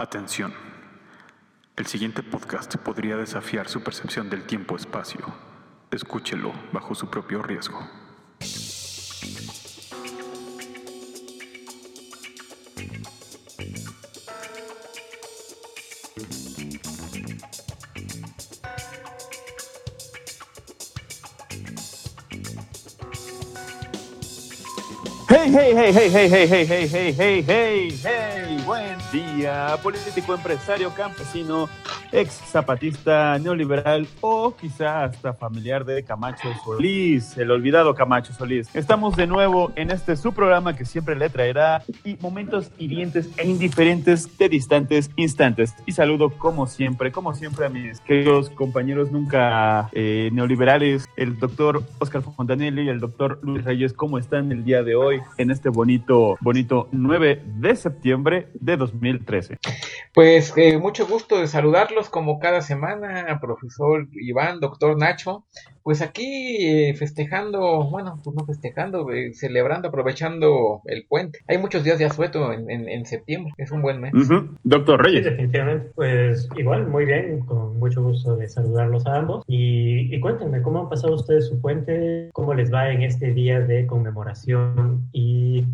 Atención. El siguiente podcast podría desafiar su percepción del tiempo-espacio. Escúchelo bajo su propio riesgo. Hey, hey, hey, hey, hey, hey, hey, hey, hey, hey, hey, hey, día, político, empresario, campesino, ex zapatista, neoliberal o quizá hasta familiar de Camacho Solís, el olvidado Camacho Solís. Estamos de nuevo en este su programa que siempre le traerá momentos hirientes e indiferentes de distantes instantes. Y saludo como siempre, como siempre a mis queridos compañeros nunca eh, neoliberales, el doctor Oscar Fontanelli y el doctor Luis Reyes, ¿cómo están el día de hoy en este bonito, bonito 9 de septiembre de 2013? Pues eh, mucho gusto de saludarlos como cada semana, profesor Iván, doctor Nacho. Pues aquí eh, festejando, bueno, pues no festejando, eh, celebrando, aprovechando el puente. Hay muchos días de asueto en, en, en septiembre, es un buen mes. Doctor Sí, Reyes. definitivamente, pues igual, muy bien, con mucho gusto de saludarlos a ambos. Y, y cuéntenme, ¿cómo han pasado ustedes su puente? ¿Cómo les va en este día de conmemoración y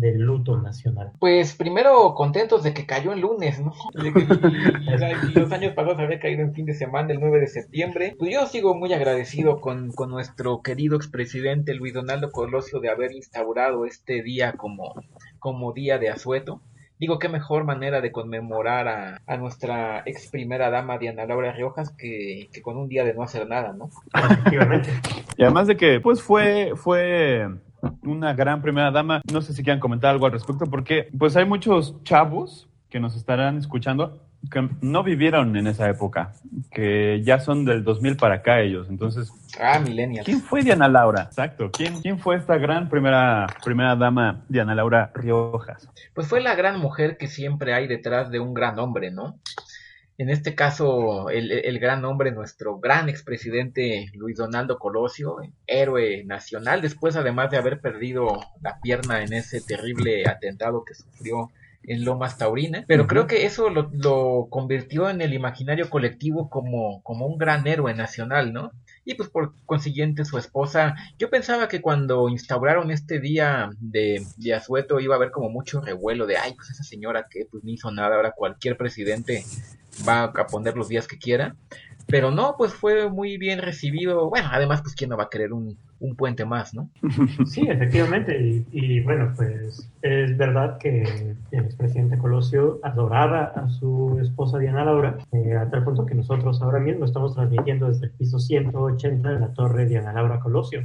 de luto nacional? Pues primero contentos de que cayó en lunes, ¿no? De que- y- y los años pasados había caído en fin de semana, el 9 de septiembre. Pues yo sigo muy agradecido con, con nuestro querido expresidente Luis Donaldo Colosio de haber instaurado este día como, como día de asueto. Digo, qué mejor manera de conmemorar a, a nuestra ex primera dama Diana Laura Riojas que, que con un día de no hacer nada, ¿no? Efectivamente. Y además de que, pues fue, fue una gran primera dama. No sé si quieran comentar algo al respecto, porque pues hay muchos chavos que nos estarán escuchando que no vivieron en esa época, que ya son del 2000 para acá ellos. Entonces, Ah, millennials. ¿quién fue Diana Laura? Exacto. ¿Quién, quién fue esta gran primera, primera dama Diana Laura Riojas? Pues fue la gran mujer que siempre hay detrás de un gran hombre, ¿no? En este caso, el, el gran hombre, nuestro gran expresidente Luis Donaldo Colosio, héroe nacional, después además de haber perdido la pierna en ese terrible atentado que sufrió en Lomas Taurina, pero creo que eso lo, lo convirtió en el imaginario colectivo como, como un gran héroe nacional, ¿no? Y pues por consiguiente su esposa, yo pensaba que cuando instauraron este día de, de asueto iba a haber como mucho revuelo de, ay, pues esa señora que pues ni hizo nada, ahora cualquier presidente va a poner los días que quiera. Pero no, pues fue muy bien recibido. Bueno, además, pues quién no va a querer un, un puente más, ¿no? Sí, efectivamente. Y, y, bueno, pues es verdad que el expresidente Colosio adoraba a su esposa Diana Laura, eh, a tal punto que nosotros ahora mismo estamos transmitiendo desde el piso 180 de la torre Diana Laura Colosio,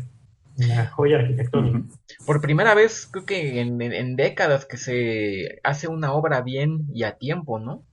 una joya arquitectónica. Por primera vez, creo que en, en- en décadas que se hace una obra bien y a tiempo, ¿no?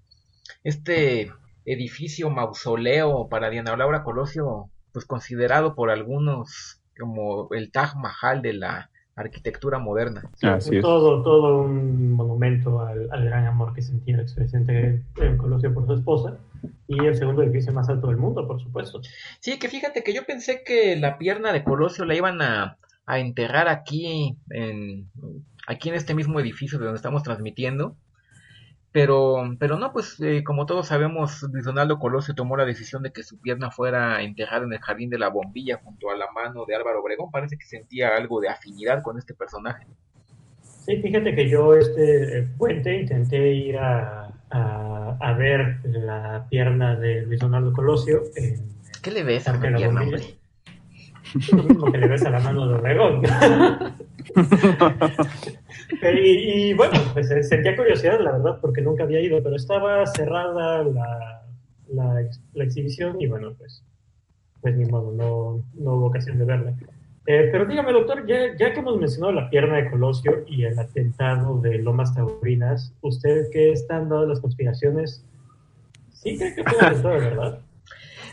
Este edificio mausoleo para Diana Laura Colosio, pues considerado por algunos como el Taj Mahal de la arquitectura moderna. Así es. todo, todo un monumento al, al gran amor que sentía el expresidente Colosio por su esposa y el segundo edificio más alto del mundo, por supuesto. Sí, que fíjate que yo pensé que la pierna de Colosio la iban a, a enterrar aquí en, aquí en este mismo edificio de donde estamos transmitiendo. Pero, pero no, pues eh, como todos sabemos, Luis Donaldo Colosio tomó la decisión de que su pierna fuera enterrada en el jardín de la bombilla junto a la mano de Álvaro Obregón. Parece que sentía algo de afinidad con este personaje. Sí, fíjate que yo este eh, puente intenté ir a, a, a ver la pierna de Luis Donaldo Colosio en ¿Qué le ves a la pierna, hombre? lo mismo que le ves a la mano de Obregón. Pero, y, y, bueno, pues eh, sentía curiosidad, la verdad, porque nunca había ido, pero estaba cerrada la, la, ex- la exhibición y bueno, pues, pues ni modo, no, no hubo ocasión de verla. Eh, pero dígame, doctor, ya, ya que hemos mencionado la pierna de Colosio y el atentado de Lomas Taurinas, ¿usted qué están dadas las conspiraciones? ¿Sí cree que fue un verdad?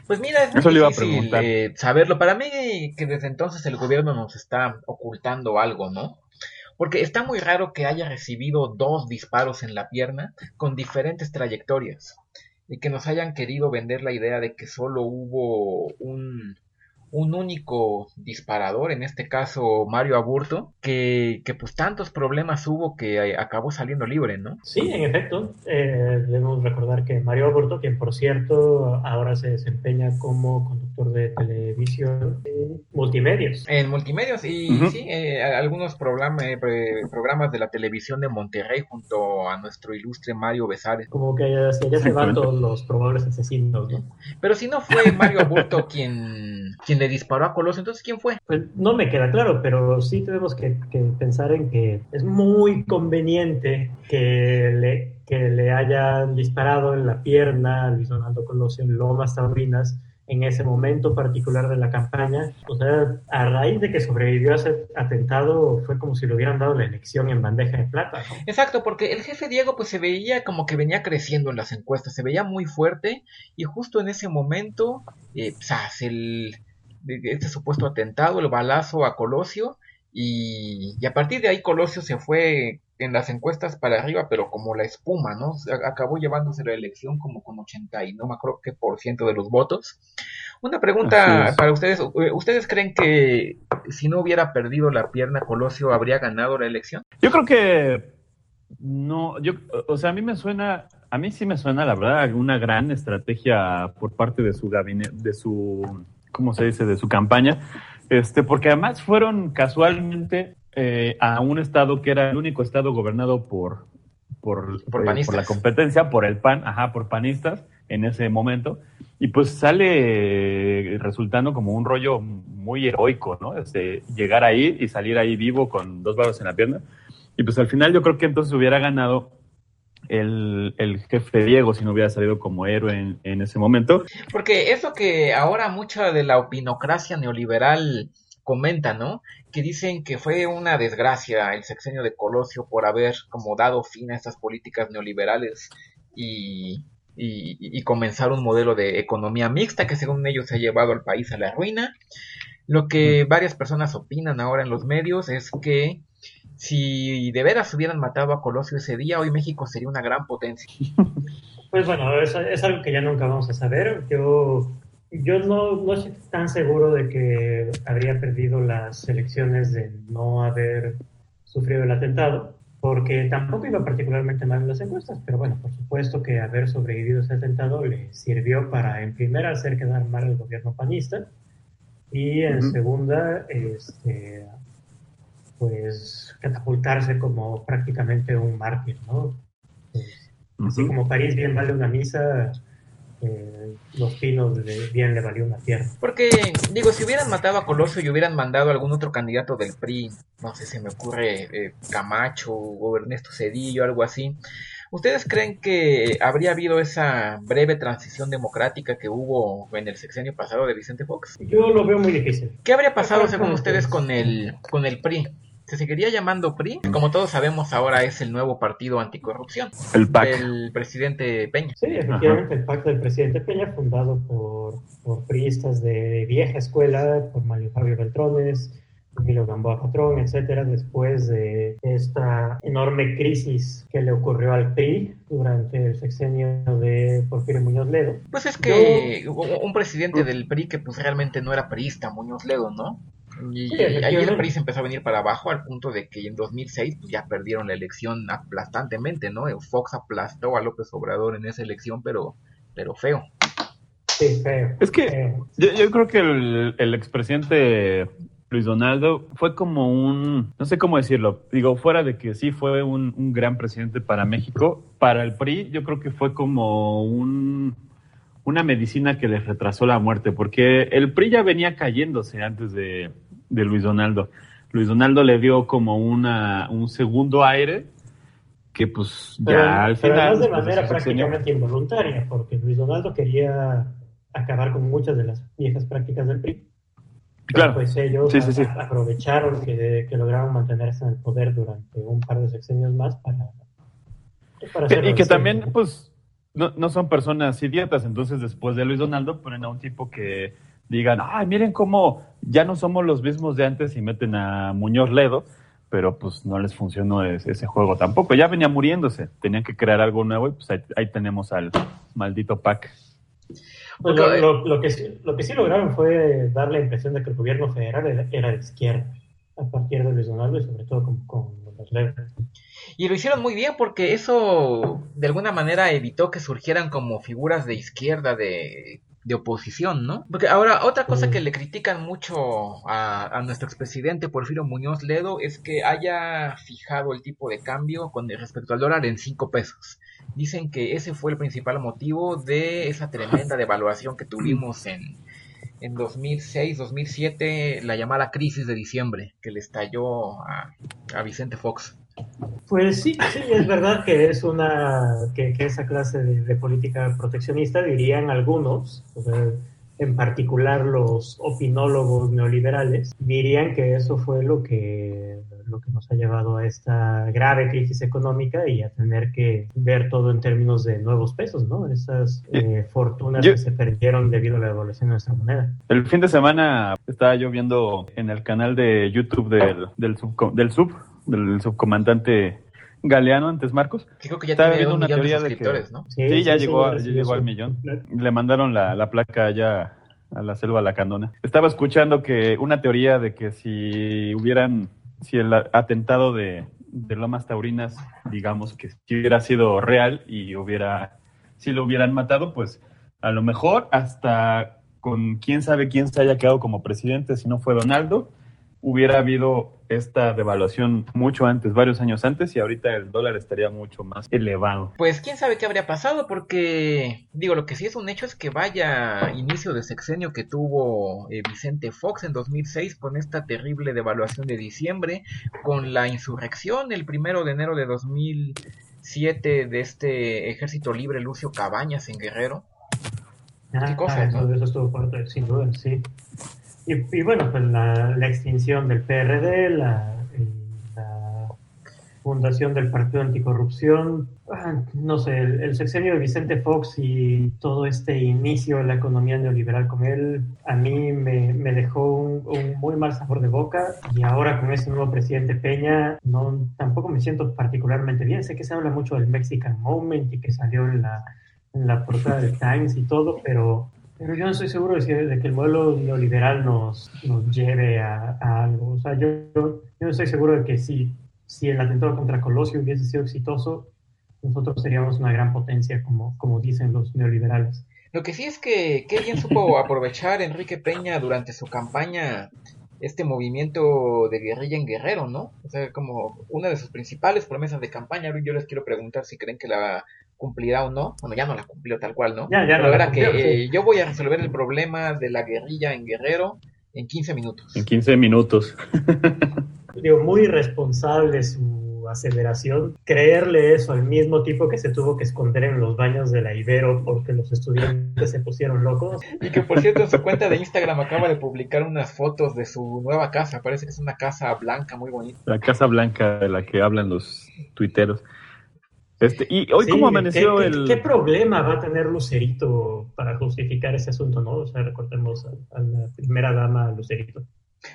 Pues mira, es muy Eso a difícil preguntar. eh, saberlo. Para mí que desde entonces el gobierno nos está ocultando algo, ¿no? Porque está muy raro que haya recibido dos disparos en la pierna con diferentes trayectorias y que nos hayan querido vender la idea de que solo hubo un, un único disparador, en este caso Mario Aburto, que, que pues tantos problemas hubo que acabó saliendo libre, ¿no? Sí, en efecto. Eh, debemos recordar que Mario Aburto, quien por cierto ahora se desempeña como conductor de televisión en multimedios. En multimedios y sí, eh, algunos programas, eh, programas de la televisión de Monterrey junto a nuestro ilustre Mario Besares. Como que ya, se van todos los probables asesinos, ¿no? Pero si no fue Mario Aburto quien, quien le disparó a Colosio. Entonces, ¿quién fue? Pues no me queda claro, pero sí tenemos que, pensar en que es muy conveniente que le, que le hayan disparado en la pierna a Luis Donaldo Colosio en Lomas Taurinas en ese momento particular de la campaña. O sea, a raíz de que sobrevivió a ese atentado, fue como si le hubieran dado la elección en bandeja de plata. Exacto, porque el jefe Diego pues se veía como que venía creciendo en las encuestas, se veía muy fuerte y justo en ese momento, eh, el, este supuesto atentado, el balazo a Colosio, y, a partir de ahí Colosio se fue en las encuestas para arriba, pero como la espuma, ¿no? Acabó llevándose la elección como con 80 y no me acuerdo qué por ciento de los votos. Una pregunta para ustedes. ¿Ustedes creen que si no hubiera perdido la pierna Colosio habría ganado la elección? Yo creo que no, yo, o sea, a mí me suena, a mí sí me suena, la verdad, una gran estrategia por parte de su gabinete, de su ¿cómo se dice?, de su campaña, este, porque además fueron casualmente eh, a un estado que era el único estado gobernado por, por, por, eh, la competencia, por el PAN, ajá, por panistas en ese momento, y pues sale resultando como un rollo muy heroico, ¿no? Este, llegar ahí y salir ahí vivo con dos balas en la pierna, y pues al final yo creo que entonces hubiera ganado el, jefe Diego si no hubiera salido como héroe en, ese momento. Porque eso que ahora mucha de la opinocracia neoliberal comenta, ¿no? Que dicen que fue una desgracia el sexenio de Colosio por haber como dado fin a estas políticas neoliberales y, y, comenzar un modelo de economía mixta que según ellos ha llevado al país a la ruina. Lo que varias personas opinan ahora en los medios es que si de veras hubieran matado a Colosio ese día, hoy México sería una gran potencia. Pues bueno, es, es algo que ya nunca vamos a saber. Yo, yo no, no, estoy tan seguro de que habría perdido las elecciones de no haber sufrido el atentado, porque tampoco iba particularmente mal en las encuestas, pero bueno, por supuesto que haber sobrevivido ese atentado le sirvió para, en primera, hacer quedar mal el gobierno panista, y en segunda, este, pues catapultarse como prácticamente un mártir, ¿no? Pues, así como París bien vale una misa, eh, los pinos bien le valió una tierra. Porque, digo, si hubieran matado a Colosio y hubieran mandado a algún otro candidato del PRI, no sé, se me ocurre eh, Camacho o Ernesto Cedillo, algo así, ¿Ustedes creen que habría habido esa breve transición democrática que hubo en el sexenio pasado de Vicente Fox? Yo lo veo muy difícil. ¿Qué habría pasado según ustedes con el con el PRI? Se seguiría llamando PRI. Como todos sabemos, ahora es el nuevo partido anticorrupción. El PAC. Del presidente Peña. Sí, efectivamente, el PAC del presidente Peña, fundado por, por priistas de vieja escuela, por Mario Fabio Beltrones, Emilio Gamboa Patrón, etcétera, después de esta enorme crisis que le ocurrió al PRI durante el sexenio de Porfirio Muñoz Ledo. Pues es que un presidente del PRI que pues realmente no era priista, Muñoz Ledo, ¿no? Y ahí el PRI se empezó a venir para abajo al punto de que en 2006 pues, ya perdieron la elección aplastantemente, ¿no? Fox aplastó a López Obrador en esa elección, pero, pero feo. Sí, feo. Es que yo, creo que el, el expresidente Luis Donaldo fue como un, no sé cómo decirlo, digo, fuera de que sí fue un, un gran presidente para México, para el PRI yo creo que fue como un una medicina que les retrasó la muerte, porque el PRI ya venía cayéndose antes de, Luis Donaldo. Luis Donaldo le dio como una, un segundo aire que pues ya al final... de manera prácticamente involuntaria, porque Luis Donaldo quería acabar con muchas de las viejas prácticas del PRI. Claro. Pues ellos aprovecharon que, que, lograron mantenerse en el poder durante un par de sexenios más para... para y que también, pues, no, no son personas idiotas, entonces después de Luis Donaldo ponen a un tipo que digan, ay, miren cómo ya no somos los mismos de antes y meten a Muñoz Ledo, pero pues no les funcionó ese, juego tampoco. Ya venía muriéndose, tenían que crear algo nuevo y pues ahí, tenemos al maldito pack. Pues lo, lo, lo, que, lo que sí lograron fue dar la impresión de que el gobierno federal era, era de izquierda, a partir de Luis Donaldo y sobre todo con, con las letras. Y lo hicieron muy bien porque eso de alguna manera evitó que surgieran como figuras de izquierda, de, de oposición, ¿no? Porque ahora, otra cosa que le critican mucho a, a, nuestro expresidente Porfirio Muñoz Ledo es que haya fijado el tipo de cambio con respecto al dólar en 5 pesos. Dicen que ese fue el principal motivo de esa tremenda devaluación que tuvimos en, en 2006, 2007, la llamada crisis de diciembre, que le estalló a, a Vicente Fox. Pues sí, sí, es verdad que es una, que, que esa clase de, de, política proteccionista, dirían algunos, o sea, en particular los opinólogos neoliberales, dirían que eso fue lo que, lo que nos ha llevado a esta grave crisis económica y a tener que ver todo en términos de nuevos pesos, ¿no? Esas eh, fortunas yo, que se perdieron debido a la devaluación de nuestra moneda. El fin de semana estaba yo viendo en el canal de YouTube del, del, sub, del sub del subcomandante Galeano, antes Marcos. Creo que ya estaba viendo una teoría de, de que ¿no? sí, sí, ya sí, llegó, sí, ya llegó al millón. Le mandaron la, la placa allá a la selva lacandona. Estaba escuchando que una teoría de que si hubieran, si el atentado de, de Lomas Taurinas, digamos que si hubiera sido real y hubiera, si lo hubieran matado, pues a lo mejor hasta con quién sabe quién se haya quedado como presidente, si no fue Donaldo, hubiera habido esta devaluación mucho antes, varios años antes, y ahorita el dólar estaría mucho más elevado. Pues quién sabe qué habría pasado, porque digo, lo que sí es un hecho es que vaya inicio de sexenio que tuvo eh, Vicente Fox en 2006 con esta terrible devaluación de diciembre, con la insurrección el primero de enero de 2007 de este ejército libre Lucio Cabañas en Guerrero. Ah, ¿Qué cosa, ah, ¿no? Eso estuvo fuerte, sin duda, sí. Y, bueno, pues la, extinción del PRD, la, la, fundación del Partido Anticorrupción, no sé, el, el, sexenio de Vicente Fox y todo este inicio de la economía neoliberal con él, a mí me, me dejó un, un, muy mal sabor de boca y ahora con este nuevo presidente Peña no, tampoco me siento particularmente bien. Sé que se habla mucho del Mexican Moment y que salió en la, en la portada del Times y todo, pero pero yo no estoy seguro de, de que el modelo neoliberal nos, nos lleve a, algo. O sea, yo, yo, no estoy seguro de que si, si el atentado contra Colosio hubiese sido exitoso, nosotros seríamos una gran potencia, como, como dicen los neoliberales. Lo que sí es que qué bien supo aprovechar Enrique Peña durante su campaña este movimiento de guerrilla en Guerrero, ¿no? O sea, como una de sus principales promesas de campaña. Yo les quiero preguntar si creen que la cumplirá o no. Bueno, ya no la cumplió tal cual, ¿no? Ya, ya Pero no era cumplió, que sí. eh, yo voy a resolver el problema de la guerrilla en Guerrero en 15 minutos. En 15 minutos. Digo, muy irresponsable su aceleración. Creerle eso al mismo tipo que se tuvo que esconder en los baños de la Ibero porque los estudiantes se pusieron locos. Y que por cierto en su cuenta de Instagram acaba de publicar unas fotos de su nueva casa. Parece que es una casa blanca muy bonita. La casa blanca de la que hablan los tuiteros. Este, y hoy, sí, ¿cómo amaneció ¿qué, el.? ¿qué, problema va a tener Lucerito para justificar ese asunto, no? O sea, recordemos a, a la primera dama Lucerito.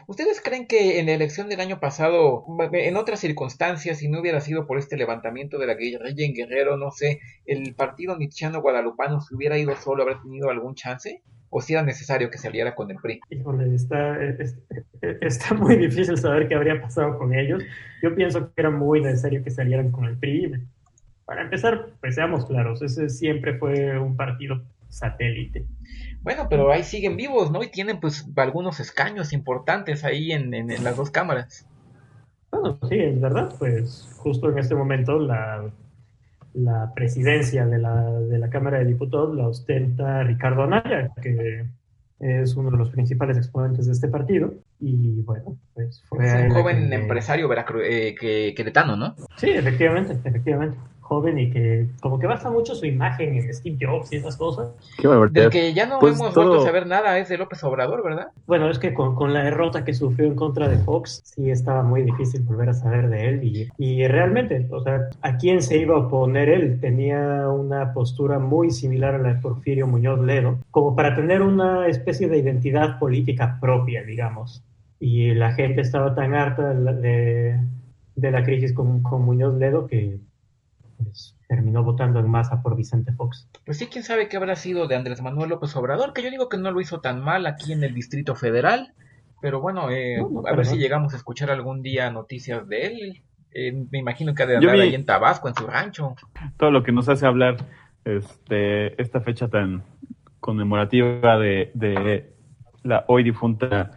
¿Ustedes creen que en la elección del año pasado, en otras circunstancias, si no hubiera sido por este levantamiento de la guerrilla en Guerrero, no sé, el partido nichiano guadalupano se hubiera ido solo, habría tenido algún chance? ¿O si era necesario que saliera con el PRI? Híjole, está, está muy difícil saber qué habría pasado con ellos. Yo pienso que era muy necesario que salieran con el PRI. Para empezar, pues seamos claros, ese siempre fue un partido satélite. Bueno, pero ahí siguen vivos, ¿no? Y tienen pues algunos escaños importantes ahí en, en, en las dos cámaras. Bueno, sí, es verdad, pues justo en este momento la, la presidencia de la, de la Cámara de Diputados la ostenta Ricardo Anaya, que es uno de los principales exponentes de este partido. Y bueno, pues fue. Es un joven que... empresario veracru eh, que, queretano, ¿no? Sí, efectivamente, efectivamente joven y que como que basa mucho su imagen en Steve Jobs y esas cosas. Qué Del que ya no pues hemos todo... vuelto a saber nada es de López Obrador, ¿verdad? Bueno, es que con, con, la derrota que sufrió en contra de Fox, sí estaba muy difícil volver a saber de él y, y realmente, o sea, ¿a quién se iba a oponer él? Tenía una postura muy similar a la de Porfirio Muñoz Ledo, como para tener una especie de identidad política propia, digamos. Y la gente estaba tan harta de, de, de la crisis con, con Muñoz Ledo que pues terminó votando en masa por Vicente Fox. Pues sí, quién sabe qué habrá sido de Andrés Manuel López Obrador, que yo digo que no lo hizo tan mal aquí en el Distrito Federal, pero bueno, eh, No, no, a ver no. si llegamos a escuchar algún día noticias de él. Eh, me imagino que ha de andar vi- ahí en Tabasco, en su rancho. todo lo que nos hace hablar este, esta fecha tan conmemorativa de, de la hoy difunta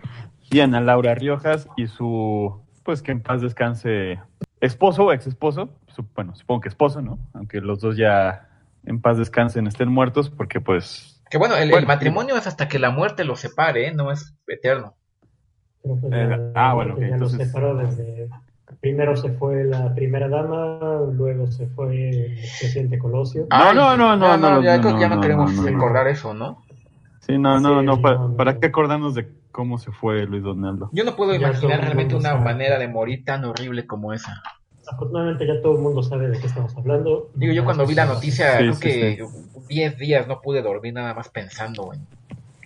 Diana Laura Riojas y su, pues que en paz descanse, esposo o ex esposo, bueno, supongo que esposo, ¿no? Aunque los dos ya en paz descansen, estén muertos, porque pues, Que bueno, el, matrimonio es hasta que la muerte los separe, ¿eh? no es eterno. Pues Eh, ya- ah, bueno, ok, ya entonces- lo separó desde... Primero se fue la primera dama, luego se fue el presidente Colosio. No, no, no, no, no, ya no, creo que ya no, no, queremos no, no. recordar eso, ¿no? sí, no, no, Sí, no, no, no. ¿para qué acordarnos de cómo se fue Luis Donaldo? Yo no puedo Ya imaginar realmente una sabe. manera de morir tan horrible como esa. Afortunadamente ya todo el mundo sabe de qué estamos hablando. Digo, yo cuando vi la noticia, Sí, creo sí, que 10 días no pude dormir nada más pensando en...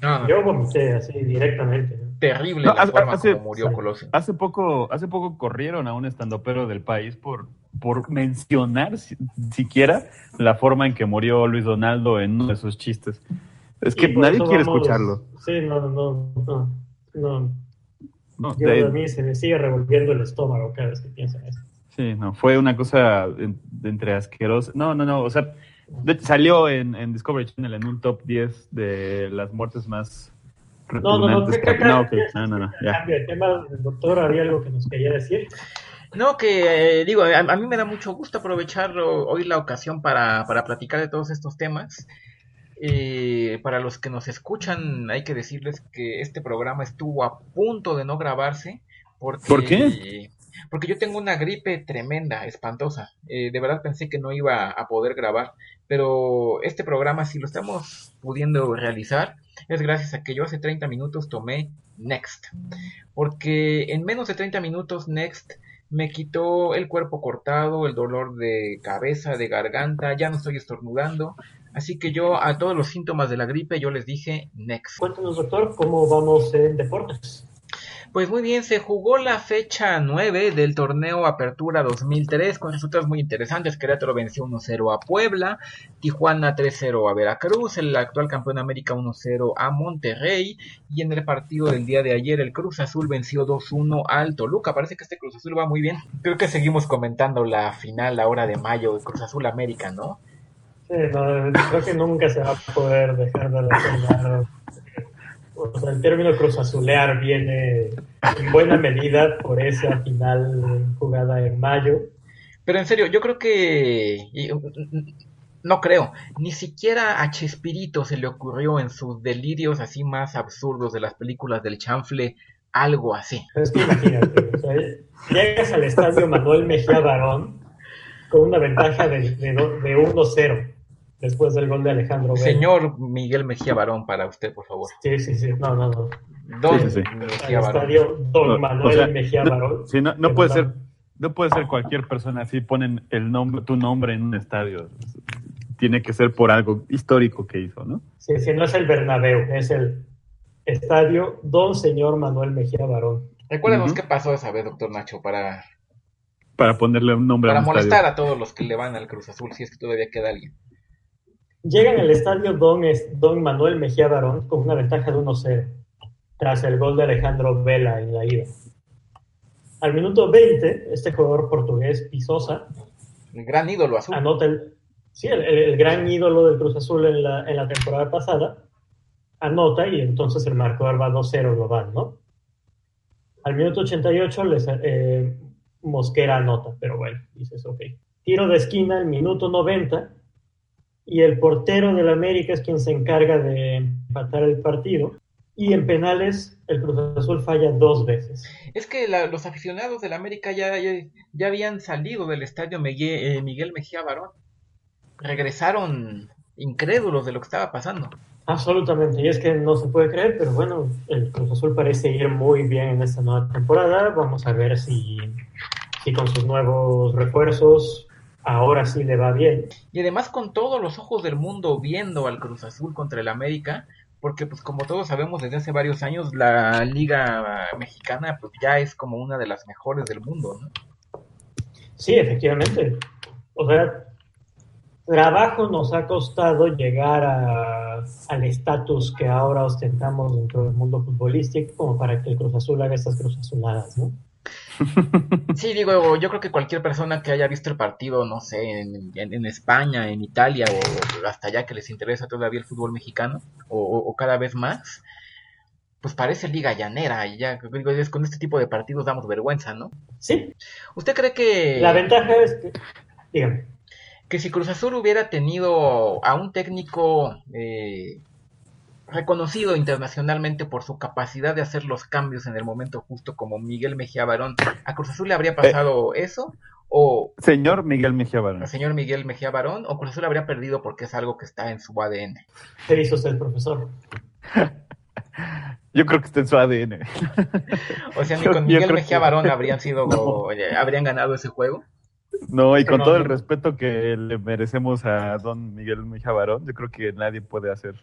No, no, Yo vomité así directamente. terrible No, la hace- forma hace- como murió sí. Colosio. Hace poco, hace poco corrieron a un estandopero del país por, por mencionar si- siquiera la forma en que murió Luis Donaldo en uno de sus chistes. Es que nadie quiere vamos- escucharlo. Sí, no, no, no. no. No, Yo, de- a mí se me sigue revolviendo el estómago cada vez que pienso en eso. sí, no, fue una cosa de entre asquerosa. No, no, no, o sea, de hecho, salió en, en Discovery Channel en un top 10 de las muertes más No, no, no, que- que- no, ok, que- no, no, no, ya. Cambio de tema, doctor había algo que nos quería decir. No, que eh, digo, a, a mí me da mucho gusto aprovechar o- hoy la ocasión para, para platicar de todos estos temas. Eh, para los que nos escuchan, hay que decirles que este programa estuvo a punto de no grabarse. Porque, ¿Por qué? Porque yo tengo una gripe tremenda, espantosa. Eh, de verdad pensé que no iba a poder grabar. Pero este programa, si lo estamos pudiendo realizar, es gracias a que yo hace 30 minutos tomé Next. Porque en menos de 30 minutos Next me quitó el cuerpo cortado, el dolor de cabeza, de garganta, ya no estoy estornudando. Así que yo a todos los síntomas de la gripe yo les dije Next. Cuéntanos, doctor, cómo vamos en deportes. Pues muy bien, se jugó la fecha 9 del torneo Apertura 2003 con resultados muy interesantes. Querétaro venció 1-0 a Puebla, Tijuana 3-0 a Veracruz, el actual campeón de América 1-0 a Monterrey y en el partido del día de ayer el Cruz Azul venció 2-1 al Toluca. Parece que este Cruz Azul va muy bien. Creo que seguimos comentando la final ahora de mayo de Cruz Azul América, ¿no? Sí, no, creo que nunca se va a poder dejar de recordar. O sea, el término cruzazulear viene en buena medida por esa final jugada en mayo. Pero en serio, yo creo que... mm, No creo, ni siquiera a Chespirito se le ocurrió en sus delirios así más absurdos de las películas del chanfle algo así. Es que imagínate, o sea, llegas al estadio Manuel Mejía Barón con una ventaja de, de, de 1-0 después del gol de Alejandro. Señor Miguel Mejía Barón, para usted, por favor. Sí, sí, sí, no, no, no. Don Sí, sí, sí. Al Mejía Barón. estadio Don No, o Manuel sea, Mejía Barón. Sí, no, puede ser, no puede ser cualquier persona así ponen el nombre, tu nombre en un estadio. Tiene que ser por algo histórico que hizo, ¿no? Sí, sí, no es el Bernabéu, es el estadio Don Señor Manuel Mejía Barón. Recuérdanos Ujú. qué pasó esa vez, doctor Nacho, para, Para ponerle un nombre para a un molestar estadio. a todos los que le van al Cruz Azul, si es que todavía queda alguien. Llegan al estadio Don, Don Manuel Mejía Barón con una ventaja de 1-0, tras el gol de Alejandro Vela en la ida. Al minuto 20, este jugador portugués, Pisosa, El gran ídolo azul. anota el, sí, el gran ídolo del Cruz Azul en la, en la temporada pasada, anota y entonces el marcador va 2-0 global, ¿no? Al minuto 88 les, eh, Mosquera anota, pero bueno, dices, ok. Tiro de esquina al minuto 90 y el portero del América es quien se encarga de empatar el partido y en penales el Cruz Azul falla dos veces. Es que la- los aficionados del América ya, ya, ya habían salido del estadio Miguel, eh, Miguel Mejía Barón. Regresaron incrédulos de lo que estaba pasando. Absolutamente, y es que no se puede creer, pero bueno, el Cruz Azul parece ir muy bien en esta nueva temporada. Vamos a ver si, si con sus nuevos refuerzos ahora sí le va bien. Y además con todos los ojos del mundo viendo al Cruz Azul contra el América, porque pues como todos sabemos desde hace varios años la liga mexicana pues ya es como una de las mejores del mundo, ¿no? Sí, efectivamente. O sea, trabajo nos ha costado llegar a, al estatus que ahora ostentamos dentro del mundo futbolístico como para que el Cruz Azul haga estas Cruz Azuladas, ¿no? Sí, digo, yo creo que cualquier persona que haya visto el partido, no sé, en, en- en España, en Italia o hasta allá que les interesa todavía el fútbol mexicano o, o- o cada vez más, pues parece liga llanera y ya, digo, es- con este tipo de partidos damos vergüenza, ¿no? Sí, ¿Usted cree que, la ventaja es que, dígame, que si Cruz Azul hubiera tenido a un técnico eh, reconocido internacionalmente por su capacidad de hacer los cambios en el momento justo como Miguel Mejía Barón, ¿a Cruz Azul le habría pasado eso? ¿O Señor Miguel Mejía Barón. señor Miguel Mejía Barón? ¿O Cruz Azul habría perdido porque es algo que está en su ADN? ¿qué hizo usted, profesor? Yo creo que está en su ADN. O sea, ni con Miguel Mejía que- Barón habrían sido, No. eh, habrían ganado ese juego. No, y con No, todo no. el respeto que le merecemos a don Miguel Mejía Barón, yo creo que nadie puede hacer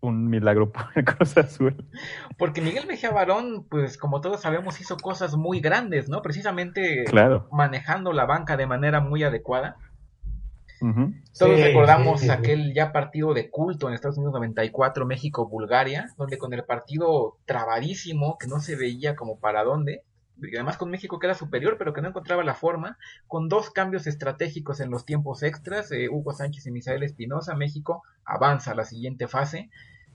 un milagro por el Cruz Azul. Porque Miguel Mejía Barón, pues como todos sabemos, hizo cosas muy grandes, ¿no? Precisamente Claro. manejando la banca de manera muy adecuada. Todos Sí, recordamos sí, sí, sí. aquel ya partido de culto en Estados Unidos 94, México-Bulgaria, donde con el partido trabadísimo, que no se veía como para dónde, además con México que era superior, pero que no encontraba la forma, con dos cambios estratégicos en los tiempos extras, eh, Hugo Sánchez y Misael Espinosa, México avanza a la siguiente fase,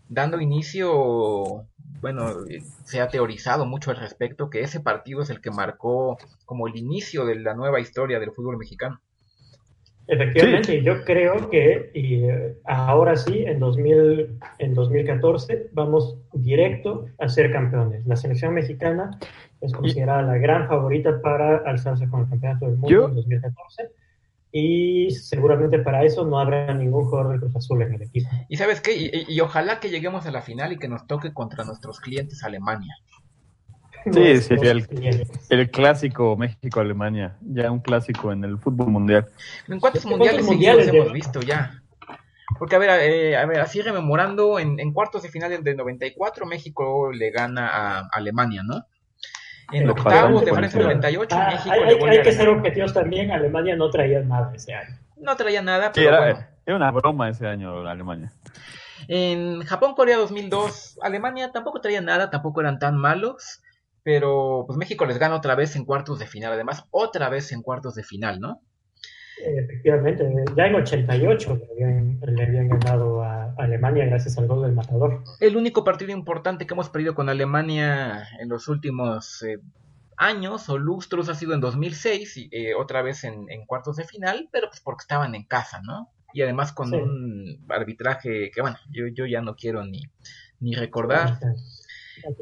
dando inicio, bueno, eh, se ha teorizado mucho al respecto, que ese partido es el que marcó como el inicio de la nueva historia del fútbol mexicano. Efectivamente, yo creo que y, eh, ahora sí, en, 2000, en 2014, vamos directo a ser campeones. La selección mexicana es considerada la gran favorita para alzarse con el campeonato del mundo Yo- en 2014. Y seguramente para eso no habrá ningún jugador de Cruz Azul en el equipo. Y sabes qué, y, y- y ojalá que lleguemos a la final y que nos toque contra nuestros clientes Alemania. Sí, los el- clásico México-Alemania, ya un clásico en el fútbol mundial. ¿En cuántos ¿Cuántos mundiales mundiales hemos visto ya? Porque a ver, eh, a ver, así rememorando, en, en cuartos de final del 94 México le gana a Alemania, ¿no? En Sí, octavos de Francia por 98 Ah, México hay, le hay- vuelve hay a que ser objetivos también. Alemania no traía nada ese año. No traía nada, Sí, pero era, bueno. era una broma ese año Alemania. En Japón-Corea 2002, Alemania tampoco traía nada, tampoco eran tan malos, pero pues México les gana otra vez en cuartos de final, además otra vez en cuartos de final, ¿no? Efectivamente, ya en 88 le habían, le habían ganado a Alemania gracias al gol del matador. El único partido importante que hemos perdido con Alemania en los últimos eh, años o lustros ha sido en 2006, y, eh, otra vez en, en cuartos de final, pero pues porque estaban en casa, ¿no? Y además con Sí. un arbitraje que, bueno, yo, yo ya no quiero ni, ni recordar.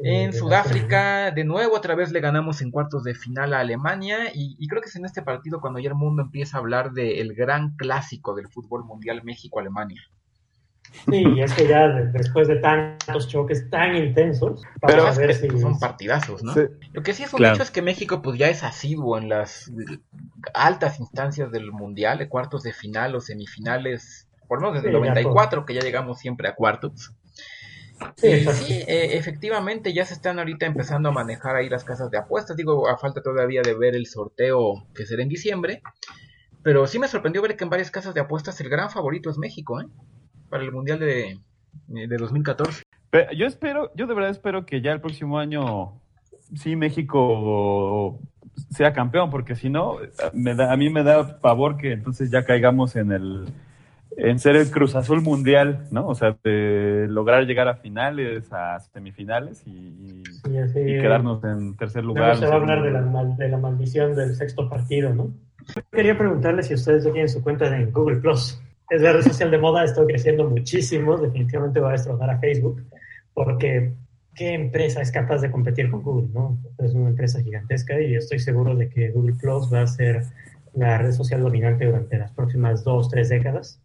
En Sudáfrica, de nuevo, otra vez le ganamos en cuartos de final a Alemania y, y creo que es en este partido cuando ya el mundo empieza a hablar del gran clásico del fútbol mundial México-Alemania. Sí, y es que ya de- después de tantos choques tan intensos, vamos Pero a Es ver que si... son partidazos, ¿no? Sí. Lo que sí es un Claro. hecho es que México pues ya es asiduo en las altas instancias del mundial, de cuartos de final o semifinales, por lo menos desde Sí, el ya 94 que ya llegamos siempre a cuartos. Sí, eh, efectivamente ya se están ahorita empezando a manejar ahí las casas de apuestas, digo, a falta todavía de ver el sorteo que será en diciembre, pero sí me sorprendió ver que en varias casas de apuestas el gran favorito es México, ¿eh? Para el mundial de, de 2014. Pero yo espero, yo de verdad espero que ya el próximo año sí México sea campeón, porque si no, me da, a mí me da pavor que entonces ya caigamos en el en ser el Cruz Azul mundial, ¿no? O sea, de lograr llegar a finales, a semifinales y, y- Sí, así, y quedarnos en tercer lugar. se va a hablar de la, segundo. mal- de la maldición del sexto partido, ¿no? Quería preguntarle si ustedes ya tienen su cuenta en Google Plus. Es la red social de moda, está creciendo muchísimo, definitivamente va a destrozar a Facebook, porque ¿qué empresa es capaz de competir con Google? ¿no? Es una empresa gigantesca y estoy seguro de que Google Plus va a ser la red social dominante durante las próximas dos, tres décadas.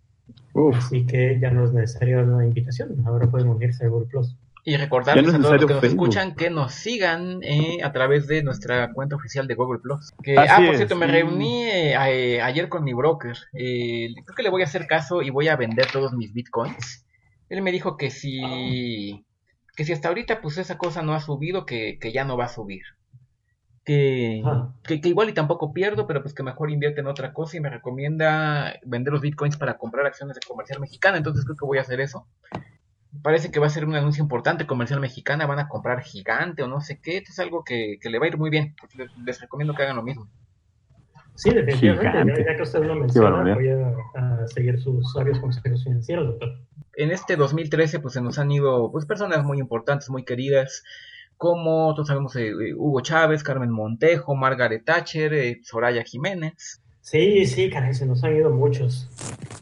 Uf, Así que ya no es necesario una invitación, ahora pueden unirse a Google Plus. Y recordarles no a todos los que nos Facebook. escuchan que nos sigan eh, a través de nuestra cuenta oficial de Google Plus. Que, Así ah, por es, cierto, me reuní eh, a- eh, ayer con mi broker. Eh, creo que le voy a hacer caso y voy a vender todos mis bitcoins. Él me dijo que si que si hasta ahorita pues esa cosa no ha subido, que, que ya no va a subir. Que, Ajá. que, que igual y tampoco pierdo, pero pues que mejor invierte en otra cosa y me recomienda vender los bitcoins para comprar acciones de comercial mexicana, entonces creo que voy a hacer eso. Parece que va a ser un anuncio importante, comercial mexicana, van a comprar gigante o no sé qué, esto es algo que, que le va a ir muy bien, les, les recomiendo que hagan lo mismo. Sí, definitivamente. Ya, ya que usted lo menciona, voy a, a seguir sus sabios consejos financieros, doctor. en este 2013 pues se nos han ido pues personas muy importantes, muy queridas, como todos sabemos eh, eh, Hugo Chávez, Carmen Montejo, Margaret Thatcher, eh, Soraya Jiménez. Sí, sí, caray, se nos han ido muchos.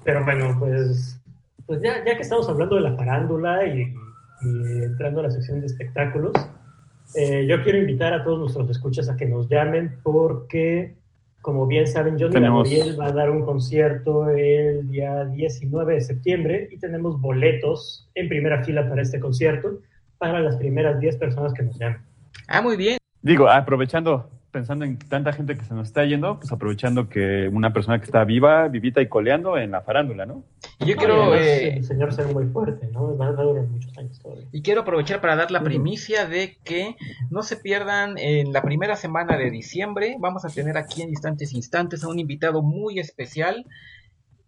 Pero bueno, pues, pues ya, ya que estamos hablando de la farándula y, y entrando a la sección de espectáculos, eh, yo quiero invitar a todos nuestros escuchas a que nos llamen porque, como bien saben, Johnny Tenemos- Laboriel va a dar un concierto el día 19 de septiembre y tenemos boletos en primera fila para este concierto para las primeras 10 personas que nos llamen. Ah, muy bien. Digo, aprovechando, pensando en tanta gente que se nos está yendo, pues aprovechando que una persona que está viva, vivita y coleando en la farándula, ¿no? Y yo quiero además, eh, el señor se ve muy fuerte, ¿no? Va, va a durar muchos años todavía. Y quiero aprovechar para dar la primicia de que no se pierdan en la primera semana de diciembre. Vamos a tener aquí en instantes instantes a un invitado muy especial.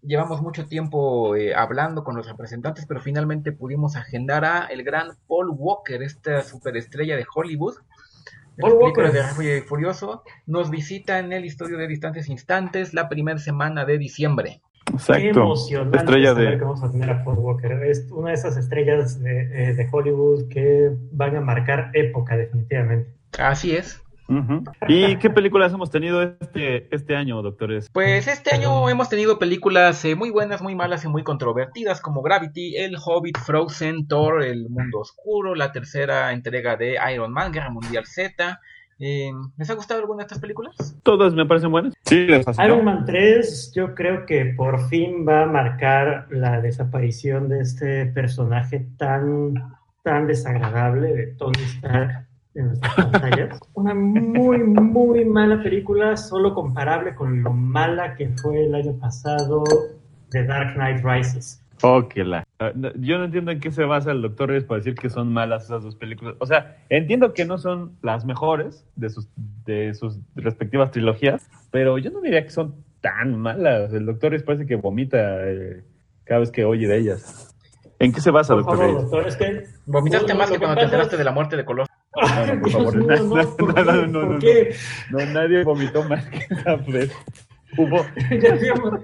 Llevamos mucho tiempo eh, hablando con los representantes, pero finalmente pudimos agendar a el gran Paul Walker, esta superestrella de Hollywood. Paul Walker. de Rápido y Furioso. Nos visita en el Estudio de Distantes Instantes la primera semana de diciembre. Qué Exacto. emocionante Estrella saber de... que vamos a tener a Paul Walker. Es una de esas estrellas de, eh, de Hollywood que van a marcar época, definitivamente. Así es. ¿Y qué películas hemos tenido este, este año, doctores? Pues este año hemos tenido películas eh, muy buenas, muy malas y muy controvertidas como Gravity, El Hobbit, Frozen, Thor, El Mundo Oscuro, la tercera entrega de Iron Man, Guerra Mundial Z. Eh, ¿Les ha gustado alguna de estas películas? ¿Todas me parecen buenas? Sí. Iron Man 3 yo creo que por fin va a marcar la desaparición de este personaje tan, tan desagradable de Tony Stark en nuestras pantallas. Una muy, muy mala película, solo comparable con lo mala que fue el año pasado de Dark Knight Rises. Oh, que la- Ah, no, Yo no entiendo en qué se basa el Doctor Reyes para decir que son malas esas dos películas. O sea, entiendo que no son las mejores de sus, de sus respectivas trilogías, pero yo no diría que son tan malas. El Doctor Reyes parece que vomita eh, cada vez que oye de ellas. ¿En qué se basa, Por Doctor favor, Reyes? doctor, es que... Vomitaste más que que cuando te enteraste es- de la muerte de Colossus. No, no, por favor, Dios mío, no, no, ¿por no, qué? no, no, ¿Por no. qué? No, nadie vomitó más que esa vez. Hubo, ya, habíamos,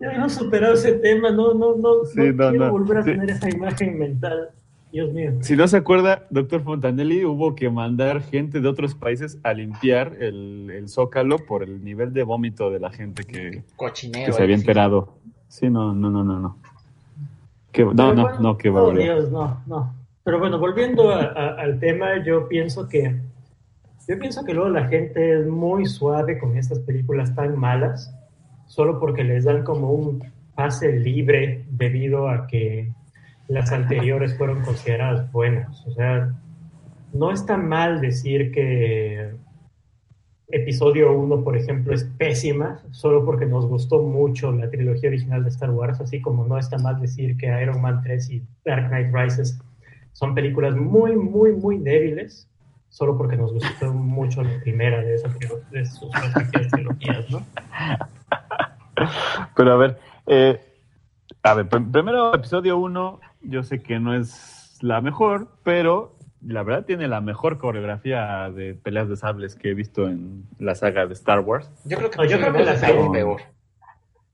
ya habíamos superado ese tema, no, no, no, Sí, no, no, quiero no, volver a sí. tener esa imagen mental. Dios mío. Si no se acuerda, doctor Fontanelli, hubo que mandar gente de otros países a limpiar el, el zócalo por el nivel de vómito de la gente que, Cochinero. que se había enterado. Sí, no, no, no, no, no. Qué- no, no, no, qué oh, barbaridad. Dios, no, no. Pero bueno, volviendo a- a- al tema, yo pienso que yo pienso que luego la gente es muy suave con estas películas tan malas, solo porque les dan como un pase libre debido a que las anteriores fueron consideradas buenas. O sea, no está mal decir que episodio 1, por ejemplo, es pésima, solo porque nos gustó mucho la trilogía original de Star Wars, así como no está mal decir que Iron Man 3 y Dark Knight Rises son películas muy, muy, muy débiles, solo porque nos gustó mucho la primera de, esas, de sus respectivas trilogías, ¿no? Pero a ver, eh, a ver, pr- primero episodio 1, yo sé que no es la mejor, pero la verdad tiene la mejor coreografía de peleas de sables que he visto en la saga de Star Wars. Yo creo que, No, yo creo que la es algo peor.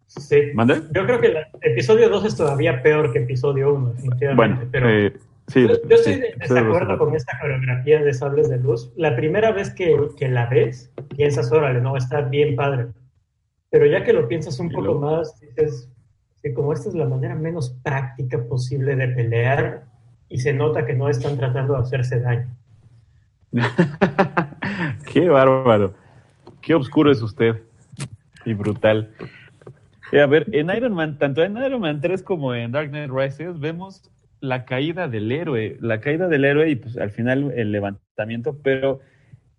Sí. ¿Mande? Yo creo que el episodio 2 es todavía peor que episodio 1, definitivamente. Bueno, pero eh, sí, yo, yo sí, estoy de desacuerdo acuerdo. con esta coreografía de sables de luz. La primera vez que, que la ves, piensas, órale, no, está bien padre. Pero ya que lo piensas un poco más, dices, que como esta es la manera menos práctica posible de pelear, y se nota que no están tratando de hacerse daño. Qué bárbaro. Qué oscuro es usted. Y brutal. Eh, a ver, en Iron Man, tanto en Iron Man 3 como en Dark Knight Rises, vemos la caída del héroe. La caída del héroe y pues al final el levantamiento, pero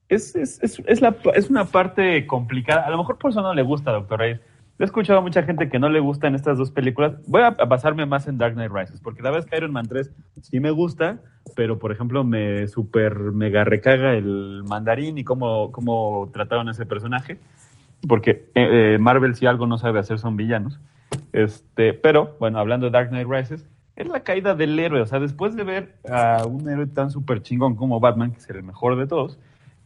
es, es, es, es una parte complicada. A lo mejor por eso no le gusta, Doctor Reyes. he escuchado a mucha gente que no le gustan estas dos películas. Voy a, a basarme más en Dark Knight Rises, porque la verdad es que Iron Man 3 sí me gusta, pero por ejemplo me super mega recaga el mandarín y cómo, cómo trataron a ese personaje. Porque eh, eh, Marvel si algo no sabe hacer son villanos. Este, pero, bueno, hablando de Dark Knight Rises, es la caída del héroe. O sea, después de ver a un héroe tan súper chingón como Batman, que es el mejor de todos,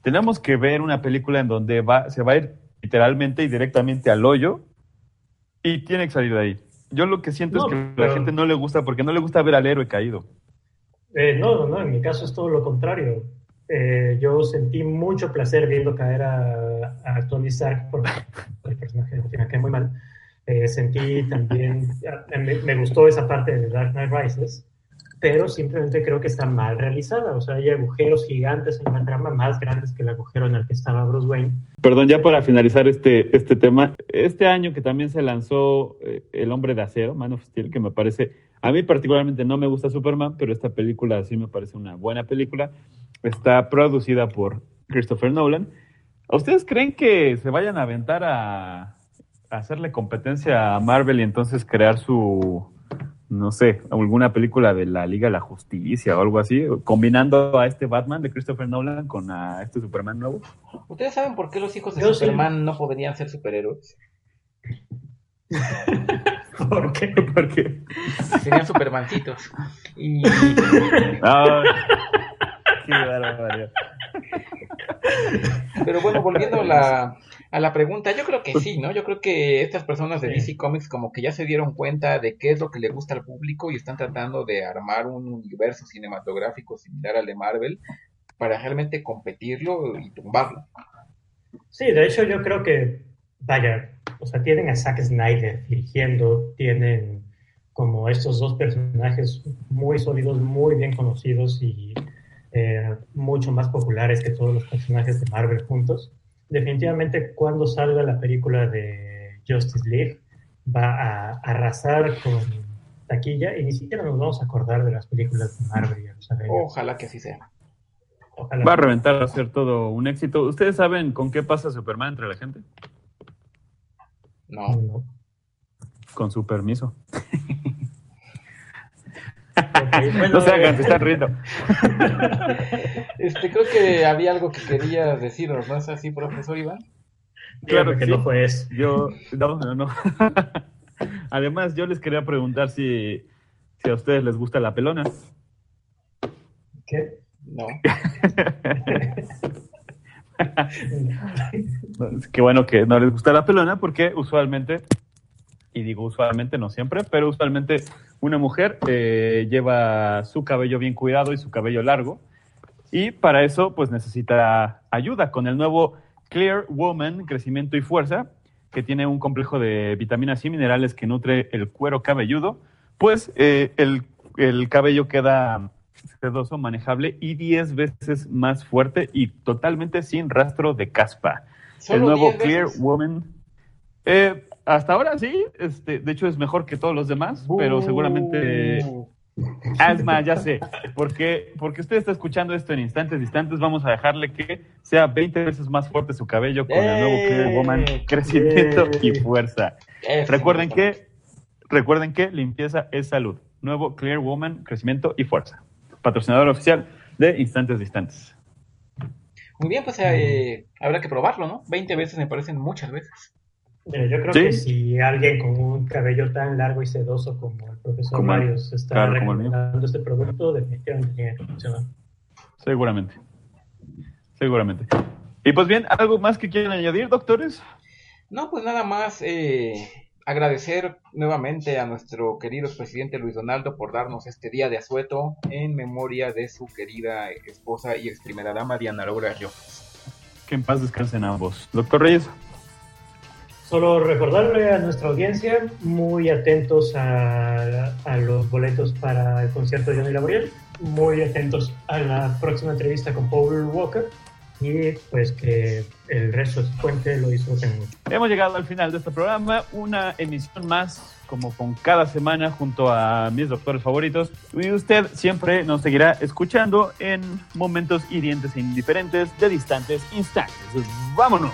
tenemos que ver una película en donde va, se va a ir literalmente y directamente al hoyo y tiene que salir de ahí. Yo lo que siento No, es que a pero- la gente no le gusta porque no le gusta ver al héroe caído. Eh, no, no, no, en mi caso es todo lo contrario. Eh, yo sentí mucho placer viendo caer a, a Tony Stark por el personaje que me cae muy mal. Eh, sentí también, me, me gustó esa parte de Dark Knight Rises, pero simplemente creo que está mal realizada. O sea, hay agujeros gigantes en la trama, más grandes que el agujero en el que estaba Bruce Wayne. Perdón, ya para finalizar este, este tema, este año que también se lanzó eh, El Hombre de Acero, Man of Steel, que me parece, a mí particularmente no me gusta Superman, pero esta película sí me parece una buena película. Está producida por Christopher Nolan. ¿A ustedes creen que se vayan a aventar a hacerle competencia a Marvel y entonces crear su, no sé, alguna película de la Liga de la Justicia o algo así, combinando a este Batman de Christopher Nolan con a este Superman nuevo? ¿Ustedes saben por qué los hijos de Yo sí. Superman no podrían ser superhéroes? ¿Por qué? Porque Serían supermancitos. Y Ah, qué barbaridad. Pero bueno, volviendo a la, a la pregunta, yo creo que sí, ¿no? Yo creo que estas personas de. DC Comics como que ya se dieron cuenta de qué es lo que le gusta al público y están tratando de armar un universo cinematográfico similar al de Marvel para realmente competirlo y tumbarlo. Sí, de hecho yo creo que, vaya, o sea, tienen a Zack Snyder dirigiendo, tienen como estos dos personajes muy sólidos, muy bien conocidos y eh, mucho más populares que todos los personajes de Marvel juntos. Definitivamente cuando salga la película de Justice League va a arrasar con taquilla y ni siquiera nos vamos a acordar de las películas de Marvel y de los. Ojalá que así sea. Ojalá. Va a reventar, va a ser todo un éxito. ¿Ustedes saben con qué pasa Superman entre la gente? No. No. Con su permiso. Bueno, No se hagan, eh, se están riendo. Este, creo que había algo que querías decirnos, ¿no es así, profesor Iván? Claro dígame que que sí. no fue eso. Yo, no, no, no. Además, yo les quería preguntar si, si a ustedes les gusta la pelona. ¿Qué? No. Qué bueno que no les gusta la pelona porque usualmente, y digo usualmente, no siempre, pero usualmente una mujer eh, lleva su cabello bien cuidado y su cabello largo. Y para eso, pues necesita ayuda con el nuevo Clear Woman Crecimiento y Fuerza, que tiene un complejo de vitaminas y minerales que nutre el cuero cabelludo. Pues eh, el, el cabello queda sedoso, manejable y 10 veces más fuerte y totalmente sin rastro de caspa. El nuevo 10 Clear. Woman. Eh, hasta ahora sí, este, de hecho es mejor que todos los demás, pero seguramente Uh, Asma, ya sé, porque, porque usted está escuchando esto en instantes instantes, vamos a dejarle que sea 20 veces más fuerte su cabello con el nuevo Clear Woman, ¡Eh! crecimiento y ¡Eh! fuerza. Recuerden que, recuerden que limpieza es salud. Nuevo Clear Woman, crecimiento y fuerza. Patrocinador oficial de Instantes Distantes. Muy bien, pues eh, habrá que probarlo, ¿no? 20 veces me parecen muchas veces. Mira, yo creo Sí. que si alguien con un cabello tan largo y sedoso como el profesor Como Marius está claro, recomendando este producto, definitivamente tiene que funcionar. Seguramente. Seguramente. Y pues bien, ¿algo más que quieran añadir, doctores? No, pues nada más eh, agradecer nuevamente a nuestro querido presidente Luis Donaldo por darnos este día de asueto en memoria de su querida esposa y ex primera dama Diana Laura Llopis. Que en paz descansen ambos. Doctor Reyes. Solo recordarle a nuestra audiencia, muy atentos a, los boletos para el concierto de Johnny Laboriel, muy atentos a la próxima entrevista con Paul Walker y pues que el resto de puente lo disfruten mucho. Hemos llegado al final de este programa, una emisión más, como con cada semana, junto a mis doctores favoritos. Y usted siempre nos seguirá escuchando en momentos hirientes e indiferentes de distantes instantes. ¡Vámonos!